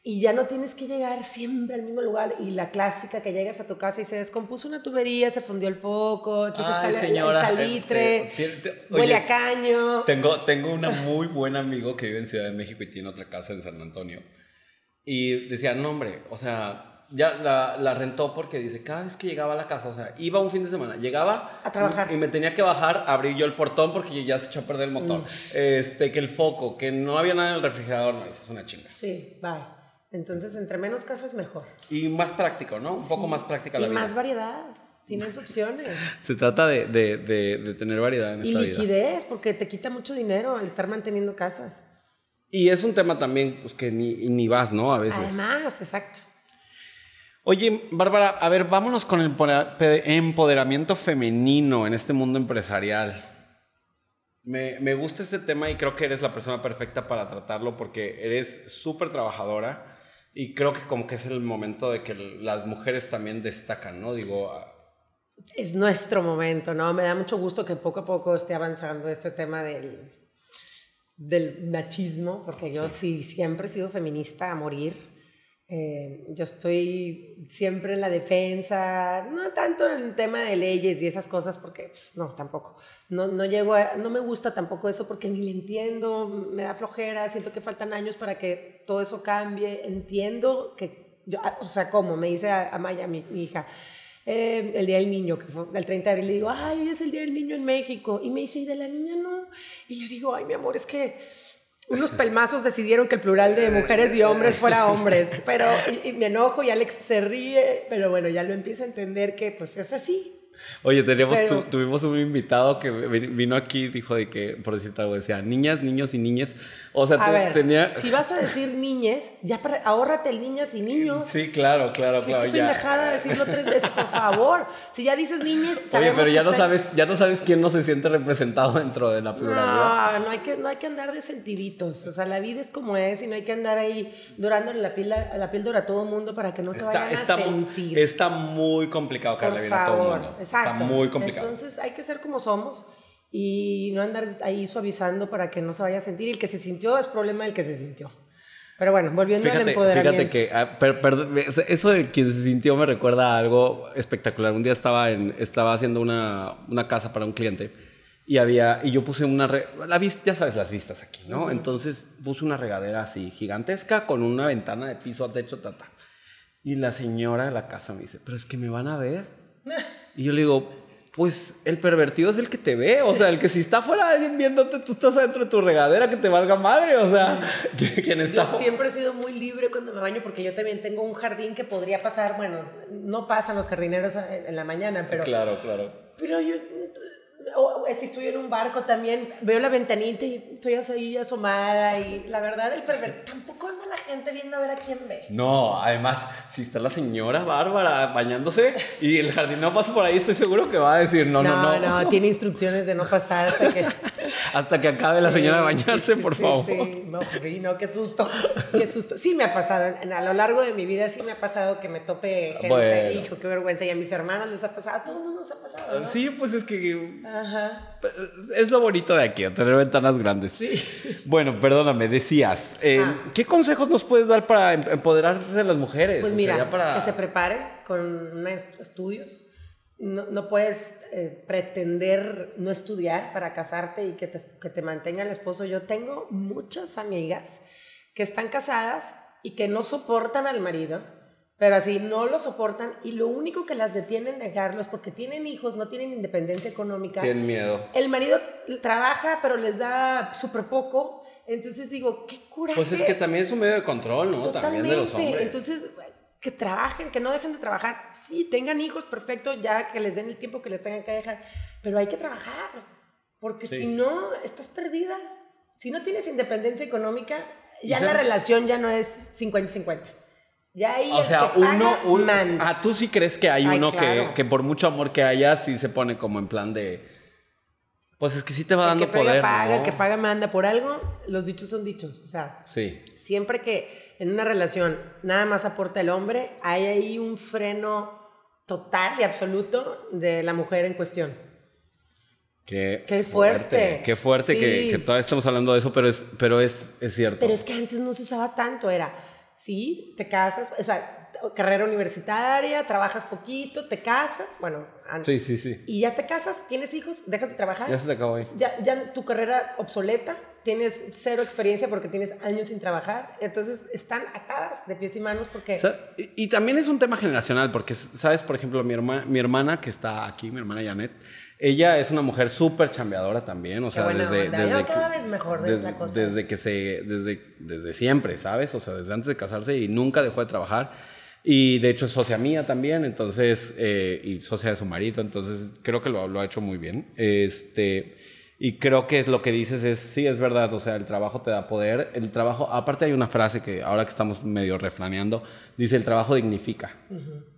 Y ya no tienes que llegar siempre al mismo lugar. Y la clásica que llegas a tu casa y se descompuso una tubería, se fundió el foco, aquí Ay, está la- señora, el salitre, este, tiene- te- huele oye, a caño. Tengo, tengo una muy buen amigo que vive en Ciudad de México y tiene otra casa en San Antonio. Y decía, no, hombre, o sea, ya la, la rentó porque dice, cada vez que llegaba a la casa, o sea, iba un fin de semana, llegaba A trabajar. y me tenía que bajar, abrir yo el portón porque ya se echó a perder el motor. Este, que el foco, que no había nada en el refrigerador, no, eso es una chinga. Sí, bye. Entonces, entre menos casas, mejor. Y más práctico, ¿no? Un poco más práctica la y vida. más variedad. tienes opciones. Se trata de, de- de- de tener variedad en Y esta vida. liquidez, porque te quita mucho dinero al estar manteniendo casas. Y es un tema también pues, que ni, ni vas, ¿no? A veces. Además, exacto. Oye, Bárbara, a ver, vámonos con el empoderamiento femenino en este mundo empresarial. Me, me gusta este tema y creo que eres la persona perfecta para tratarlo porque eres súper trabajadora y creo que como que es el momento de que las mujeres también destacan, ¿no? Digo, ah, Es nuestro momento, ¿no? Me da mucho gusto que poco a poco esté avanzando este tema del, del machismo, porque yo sí. siempre he sido feminista a morir. Eh, yo estoy siempre en la defensa, no tanto en tema de leyes y esas cosas, porque pues, no, tampoco. No, no, llego a- no me gusta tampoco eso porque ni le entiendo, me da flojera, siento que faltan años para que todo eso cambie. Entiendo que, yo, ah, o sea, como me dice Amaya, mi, mi hija, eh, el Día del Niño, que fue el 30 de abril, le digo, ay, es el Día del Niño en México. Y me dice, ¿y de la niña no? Y le digo, ay, mi amor, es que unos pelmazos decidieron que el plural de mujeres y hombres fuera hombres. Pero, y, me enojo y Alex se ríe, pero bueno, ya lo empieza a entender que pues es así. Oye, teníamos, Pero- tu- tuvimos un invitado que vi- vino aquí y dijo de que, por decirte algo, decía niñas, niños y niñas. O sea, A te- ver, tenía... si vas a decir niñes, ya para, ahórrate el niñas y niños. Sí, claro, claro, Qué claro. ya. pendejada decirlo tres veces, por favor. Si ya dices niñes, Oye, pero ya no está- sabes, ya no sabes quién no se siente representado dentro de la pluralidad. No, no hay, que, no hay que andar de sentiditos. O sea, la vida es como es y no hay que andar ahí dorándole la piel a, la piel dura a todo mundo para que no se Está, vayan está a mu- sentir. está muy complicado le bien a todo el mundo. Exacto. Está muy complicado. Entonces hay que ser como somos y no andar ahí suavizando para que no se vaya a sentir. Y el que se sintió es problema del que se sintió. Pero bueno, volviendo al Fíjate, empoderamiento. fíjate que ah, per- eso de quien se sintió me recuerda a algo espectacular. Un día estaba, en, estaba haciendo una, una casa para un cliente y había y yo puse una re- la vis- ya sabes las vistas aquí, ¿no? Entonces puse una regadera así gigantesca con una ventana de piso a techo, tata. Y la señora de la casa me dice, pero es que me van a ver. Y yo le digo, pues el pervertido es el que te ve, o sea, el que si está afuera viéndote, tú estás adentro de tu regadera, que te valga madre, o sea, quien está... Yo siempre he sido muy libre cuando me baño porque yo también tengo un jardín que podría pasar, bueno, no pasan los jardineros en la mañana, pero, Claro, claro. pero yo, o- si estoy en un barco también, veo la ventanita y estoy ahí asomada y la verdad el perver tampoco anda la gente viendo a ver a quién ve. No, además, si está la señora Bárbara bañándose y el jardinero pasa por ahí, estoy seguro que va a decir no, no, no. tiene instrucciones de no pasar hasta que... Hasta que acabe la señora de bañarse, por favor. Sí, no, sí, no, qué susto, qué susto. Sí me ha pasado, a lo largo de mi vida sí me ha pasado que me tope gente, Bueno. hijo, qué vergüenza, y a mis hermanas les ha pasado, a todo el mundo nos ha pasado, ¿no? Sí, pues es que Ajá. es lo bonito de aquí, tener ventanas grandes. Sí. Bueno, perdóname, decías, eh, Ah. ¿qué consejos nos puedes dar para em- empoderarse de las mujeres? Pues O sea, mira, para- que se preparen con unos estudios. No, no puedes eh, pretender no estudiar para casarte y que te, que te mantenga el esposo. Yo tengo muchas amigas que están casadas y que no soportan al marido, pero así no lo soportan y lo único que las detienen de dejarlo es porque tienen hijos, no tienen independencia económica. Tienen miedo. El marido trabaja, pero les da súper poco. Entonces digo, qué coraje. Pues es que también es un medio de control, ¿no? También de los hombres. Entonces, que trabajen, que no dejen de trabajar. Sí, tengan hijos, perfecto, ya que les den el tiempo que les tengan que dejar. Pero hay que trabajar, porque Sí. si no, estás perdida. Si no tienes independencia económica, ¿Y ya la relación ya no es 50-50. Ya ahí O sea, uno, un- ah, tú sí crees que hay Ay, uno claro. que, que por mucho amor que haya, sí se pone como en plan de, pues es que sí te va el dando que poder, paga, ¿no? el que paga, manda. Por algo, los dichos son dichos. O sea, Sí. siempre que en una relación nada más aporta el hombre, hay ahí un freno total y absoluto de la mujer en cuestión. Qué, Qué fuerte. Qué fuerte que, que todavía estamos hablando de eso, pero es, pero es, es cierto. Pero es que antes no se usaba tanto, era, sí, te casas, o sea, carrera universitaria, trabajas poquito, te casas, bueno, antes. Sí, sí, sí. Y ya te casas, tienes hijos, dejas de trabajar. Ya se te acabó ahí. Ya, ya tu carrera obsoleta, tienes cero experiencia porque tienes años sin trabajar, entonces están atadas de pies y manos porque... O sea, y, y también es un tema generacional, porque, ¿sabes? Por ejemplo, mi, herma- mi hermana que está aquí, mi hermana Janet, ella es una mujer súper chambeadora también, o sea, desde, onda. desde No, que- cada vez mejor es la cosa. desde que se, desde, desde siempre, ¿sabes? O sea, desde antes de casarse y nunca dejó de trabajar. Y de hecho es socia mía también, entonces, eh, y socia de su marido, entonces creo que lo, lo ha hecho muy bien. Este, y creo que lo que dices es, sí, es verdad, o sea, el trabajo te da poder. El trabajo, aparte hay una frase que ahora que estamos medio refraneando, dice, el trabajo dignifica.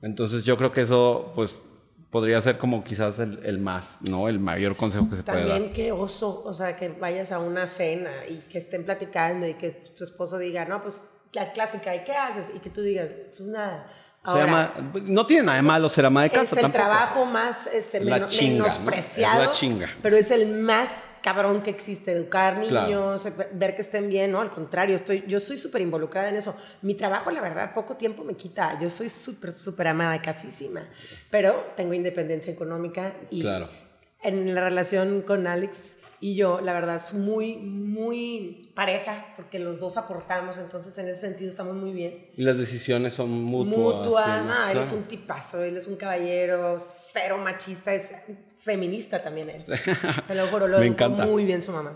Entonces yo creo que eso, pues, podría ser como quizás el, el más, ¿no? El mayor consejo que se puede dar. También qué oso, o sea, que vayas a una cena y que estén platicando y que tu esposo diga, no, pues la clásica, ¿y qué haces? Y que tú digas, pues nada. Se Ahora, llama- no tiene nada de malo ser ama de casa es el tampoco. trabajo más este, La meno- chinga, ¿no? menospreciado, Es la chinga. pero es el más cabrón que existe, educar Claro. niños, ver que estén bien, ¿no? Al contrario, estoy, yo soy súper involucrada en eso. Mi trabajo, la verdad, poco tiempo me quita. Yo soy súper, súper amada, casísima, pero tengo independencia económica y Claro. en la relación con Alex y yo, la verdad, es muy, muy pareja, porque los dos aportamos, entonces en ese sentido estamos muy bien. Y las decisiones son mutuas. Mutua, sí, no, él es un tipazo, él es un caballero, cero machista, es feminista también él. Te lo juro, lo Me encanta. muy bien su mamá.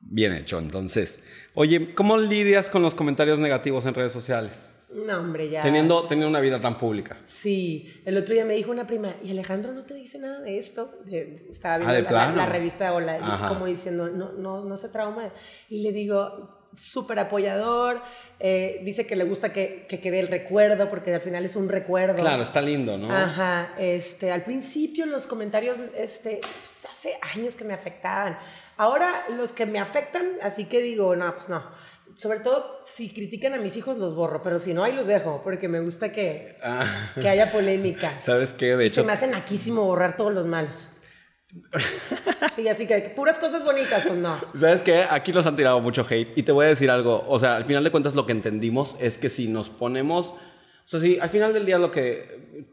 Bien hecho, entonces. Oye, ¿cómo lidias con los comentarios negativos en redes sociales? No, hombre, ya. Teniendo, teniendo una vida tan pública. Sí, el otro día me dijo una prima, ¿y Alejandro no te dice nada de esto? De- estaba viendo Ah, ¿de la, plano? la revista Hola, Ajá. como diciendo, no, no, no se trauma. Y le digo, súper apoyador, eh, dice que le gusta que, que quede el recuerdo, porque al final es un recuerdo. Claro, está lindo, ¿no? Ajá, este, al principio los comentarios, este, pues, hace años que me afectaban. Ahora los que me afectan, así que digo, no, pues no. Sobre todo si critican a mis hijos los borro, pero si no, ahí los dejo, porque me gusta que, Ah, que haya polémica. ¿Sabes qué? De Se hecho, me hace naquísimo borrar todos los malos. Sí, así que puras cosas bonitas, pues no. ¿sabes qué? Aquí nos han tirado mucho hate. Y te voy a decir algo. O sea, al final de cuentas, lo que entendimos es que si nos ponemos. O sea, si al final del día lo que.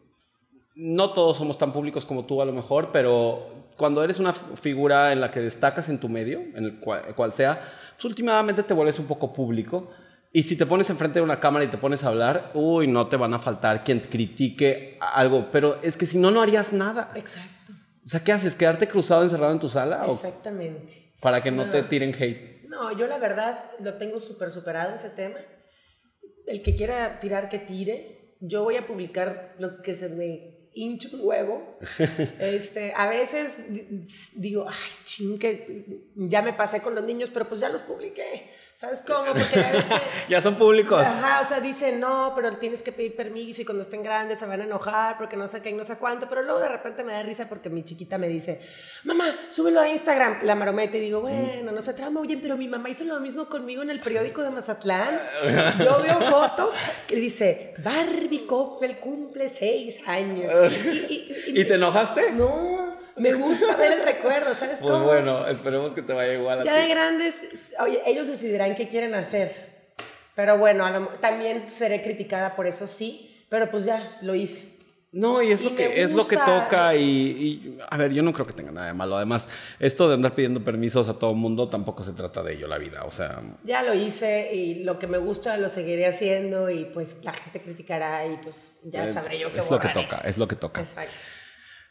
No todos somos tan públicos como tú, a lo mejor, pero cuando eres una figura en la que destacas en tu medio, en el cual, cual sea, pues últimamente te vuelves un poco público. Y si te pones enfrente de una cámara y te pones a hablar, uy, no te van a faltar quien critique algo. Pero es que si no, no harías nada. Exacto, O sea, ¿qué haces? ¿Quedarte cruzado encerrado en tu sala? ¿O exactamente. para que no No. te tiren hate? No, yo la verdad lo tengo súper superado ese tema. El que quiera tirar, que tire. Yo voy a publicar lo que se me hinche un huevo. Este, a veces di- digo, ay, ching, que ya me pasé con los niños, pero pues ya los publiqué. ¿Sabes cómo? Porque a veces... Ya son públicos. Ajá, o sea, dicen, no, pero tienes que pedir permiso y cuando estén grandes se van a enojar porque no sé qué y no sé cuánto, pero luego de repente me da risa porque mi chiquita me dice, mamá, súbelo a Instagram, la marometa y digo, bueno, no se trama, oye, pero mi mamá hizo lo mismo conmigo en el periódico de Mazatlán. Yo veo fotos que dice, Barbie Coppel cumple seis años. Y, y- y- ¿Y te enojaste? No, me gusta ver el recuerdo, ¿sabes Pues cómo? bueno, esperemos que te vaya igual a Ya de ti. grandes, oye, ellos decidirán qué quieren hacer. Pero bueno, a lo- también seré criticada por eso, sí. Pero pues ya, lo hice. No, y es Y lo que es lo que toca y, y, a ver, yo no creo que tenga nada de malo. Además, esto de andar pidiendo permisos a todo mundo tampoco se trata de ello la vida, o sea, Ya lo hice y lo que me gusta lo seguiré haciendo y pues la gente criticará y pues ya eh, sabré yo qué es lo que borraré. toca, es lo que toca. Exacto.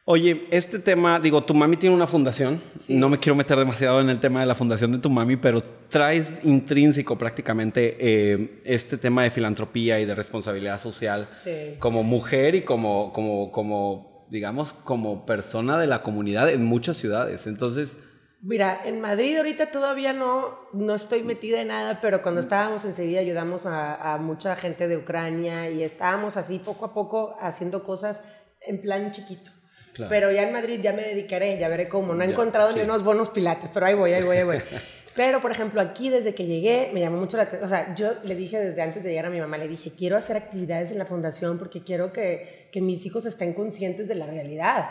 Oye, este tema, digo, tu mami tiene una fundación. Sí. No me quiero meter demasiado en el tema de la fundación de tu mami, pero traes intrínseco prácticamente eh, este tema de filantropía y de responsabilidad social Sí. como mujer y como, como, como, digamos, como persona de la comunidad en muchas ciudades. Entonces, Mira, en Madrid ahorita todavía no, no estoy metida en nada, pero cuando estábamos en Sevilla ayudamos a, a mucha gente de Ucrania y estábamos así poco a poco haciendo cosas en plan chiquito. Claro. Pero ya en Madrid ya me dedicaré, ya veré cómo. No he Ya, encontrado sí. ni unos bonos pilates, pero ahí voy, ahí voy, ahí voy. Pero, por ejemplo, aquí desde que llegué me llamó mucho la atención. O sea, yo le dije desde antes de llegar a mi mamá, le dije, quiero hacer actividades en la fundación porque quiero que, que mis hijos estén conscientes de la realidad.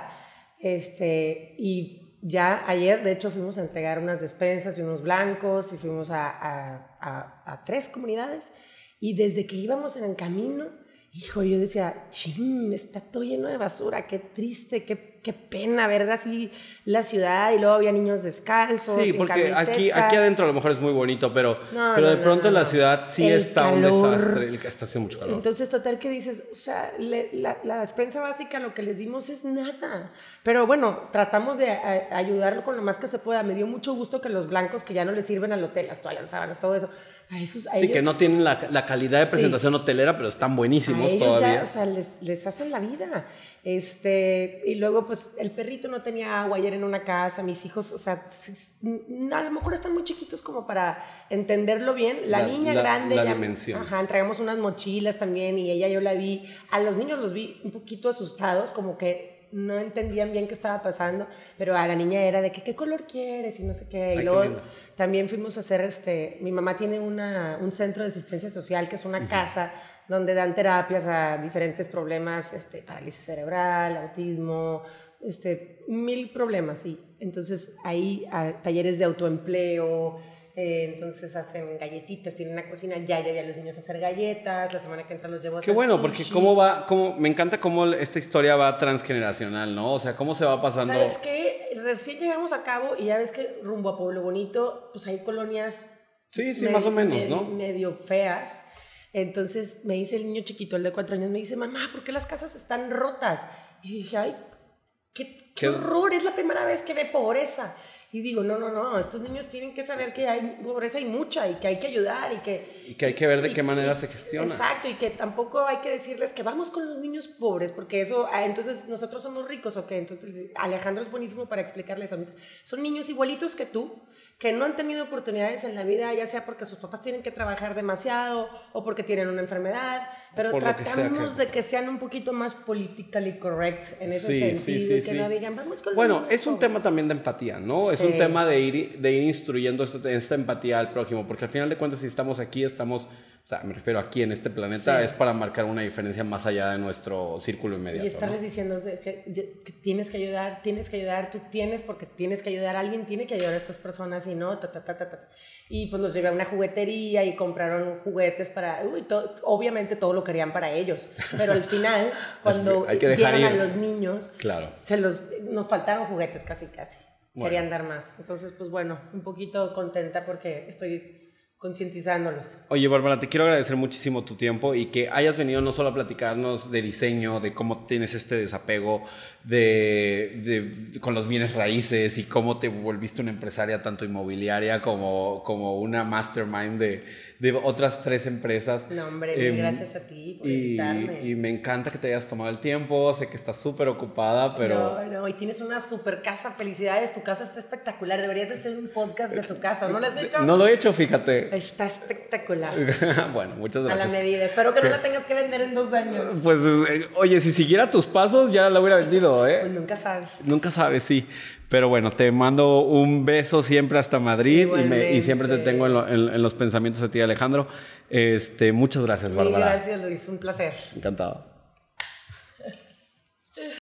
Este, y ya ayer, de hecho, fuimos a entregar unas despensas y unos blancos y fuimos a, a- a- a tres comunidades. Y desde que íbamos en el camino, hijo, yo decía, ching, está todo lleno de basura, qué triste, qué, qué pena ver así la ciudad y luego había niños descalzos. Sí, porque aquí, aquí adentro a lo mejor es muy bonito, pero, No, pero no, de no, pronto la ciudad sí El está un calor. desastre. El- Está haciendo mucho calor. Entonces, total que dices, o sea, le- la, la despensa básica lo que les dimos es nada. Pero bueno, tratamos de a- ayudarlo con lo más que se pueda. Me dio mucho gusto que los blancos que ya no les sirven al hotel, las toallas, sábanas, todo eso, a esos, a sí, que ellos- no tienen la, la calidad de presentación hotelera, pero están a buenísimos ellos todavía. ya, o sea, les, les hacen la vida. Este, y luego, pues, el perrito no tenía agua ayer en una casa, mis hijos, o sea, a lo mejor están muy chiquitos como para entenderlo bien. La, La- niña la- grande la ya. Ajá, entregamos unas mochilas también y ella yo la vi. A los niños los vi un poquito asustados, como que no entendían bien qué estaba pasando, pero a la niña era de que qué color quieres y no sé qué. Ay, Y qué luego también fuimos a hacer, este, mi mamá tiene una, un centro de asistencia social que es una casa donde dan terapias a diferentes problemas, este, parálisis cerebral, autismo, este, mil problemas. Y entonces ahí a talleres de autoempleo, eh, entonces hacen galletitas, tienen una cocina, ya llevé a los niños a hacer galletas, la semana que entra los llevo a Qué hacer bueno, porque cómo va, cómo, me encanta cómo esta historia va transgeneracional, ¿no? O sea, cómo se va pasando. ¿Sabes qué? Recién llegamos a Cabo y ya ves que rumbo a Pueblo Bonito, pues hay colonias. Sí, sí, más o menos, me- ¿no? Medio feas. Entonces me dice el niño chiquito, el de cuatro años, me dice, mamá, ¿por qué las casas están rotas? Y dije, ay, qué, qué Qué- horror, es la primera vez que ve pobreza. Y digo, no, no, no, estos niños tienen que saber que hay pobreza y mucha y que hay que ayudar y que... Y que hay que ver de y- qué manera y- se gestiona. Exacto, y que tampoco hay que decirles que vamos con los niños pobres, porque eso, ah, entonces nosotros somos ricos, ¿ok? Entonces Alejandro es buenísimo para explicarles a mí. Son niños igualitos que tú, que no han tenido oportunidades en la vida, ya sea porque sus papás tienen que trabajar demasiado o porque tienen una enfermedad, pero que tratamos que- de que sean un poquito más politically correct en ese Sí, sí, sentido sí, y que sí. no digan, vamos con Bueno, es un pobres". tema también de empatía, ¿no? Es Sí. un tema de ir, de ir instruyendo esto- esta empatía al prójimo, porque al final de cuentas, si estamos aquí, estamos, o sea, me refiero aquí en este planeta, Sí. es para marcar una diferencia más allá de nuestro círculo inmediato. Y estarles ¿no? diciendo que, tienes que ayudar, tienes que ayudar, tú tienes porque tienes que ayudar, alguien tiene que ayudar a estas personas y no, ta, ta, ta, ta, ta. Y pues los llevé a una juguetería y compraron juguetes para, uy, to- obviamente todo lo querían para ellos, pero al final, cuando hay que dejar dieron a los niños, Claro. se los, nos faltaron juguetes casi, casi. Bueno. Querían dar más. Entonces, pues bueno, un poquito contenta porque estoy concientizándolos. Oye, Bárbara, te quiero agradecer muchísimo tu tiempo y que hayas venido no solo a platicarnos de diseño, de cómo tienes este desapego de, con los bienes raíces y cómo te volviste una empresaria tanto inmobiliaria como, como una mastermind de, de otras tres empresas. No, hombre, Em, gracias a ti por y, invitarme. y me encanta que te hayas tomado el tiempo, sé que estás súper ocupada, pero... No, no, y tienes una super casa, felicidades, tu casa está espectacular, deberías de hacer un podcast de tu casa, ¿no lo has hecho? No lo he hecho, fíjate. Está espectacular, bueno, muchas a la gracias. medida, espero que no la tengas que vender en dos años. Pues, eh, oye, si siguiera tus pasos, ya la hubiera vendido, ¿eh? Pues nunca sabes. Nunca sabes, sí. Pero bueno, te mando un beso siempre hasta Madrid y, me- y siempre te tengo en, lo- en- en los pensamientos de ti, Alejandro. Este, muchas gracias, Mil Bárbara. gracias, Luis, un placer. Encantado.